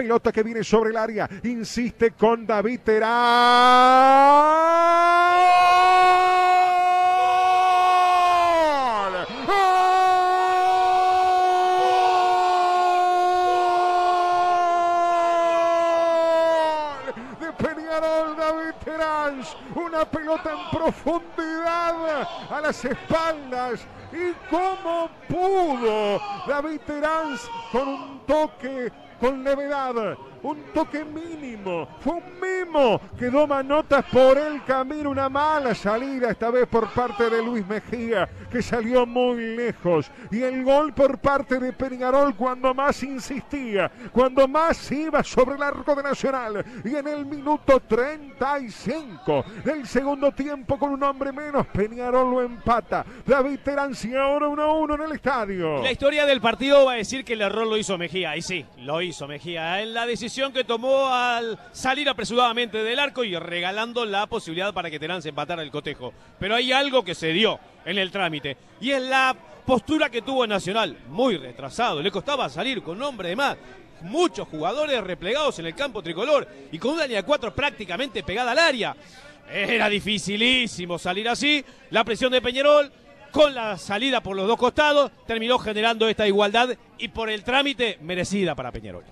Pelota que viene sobre el área. Insiste con David Terán. David Terán. Una pelota en profundidad a las espaldas. Y cómo pudo David Terán con un toque con levedad, un toque mínimo, fue un mimo, quedó manotas por el camino, una mala salida esta vez por parte de Luis Mejía, que salió muy lejos, y el gol por parte de Peñarol cuando más insistía, cuando más iba sobre el arco de Nacional, y en el minuto 35 del segundo tiempo con un hombre menos, Peñarol lo empata, David Terán y ahora 1-1 en el estadio. La historia del partido va a decir que el error lo hizo Mejía, y sí, lo hizo Mejía, en la decisión que tomó al salir apresuradamente del arco y regalando la posibilidad para que Terán se empatara el cotejo. Pero hay algo que se dio en el trámite y es la postura que tuvo Nacional, muy retrasado, le costaba salir con un hombre de más. Muchos jugadores replegados en el campo tricolor y con una línea 4 prácticamente pegada al área. Era dificilísimo salir así. La presión de Peñarol, con la salida por los dos costados, terminó generando esta igualdad y por el trámite merecida para Peñarol.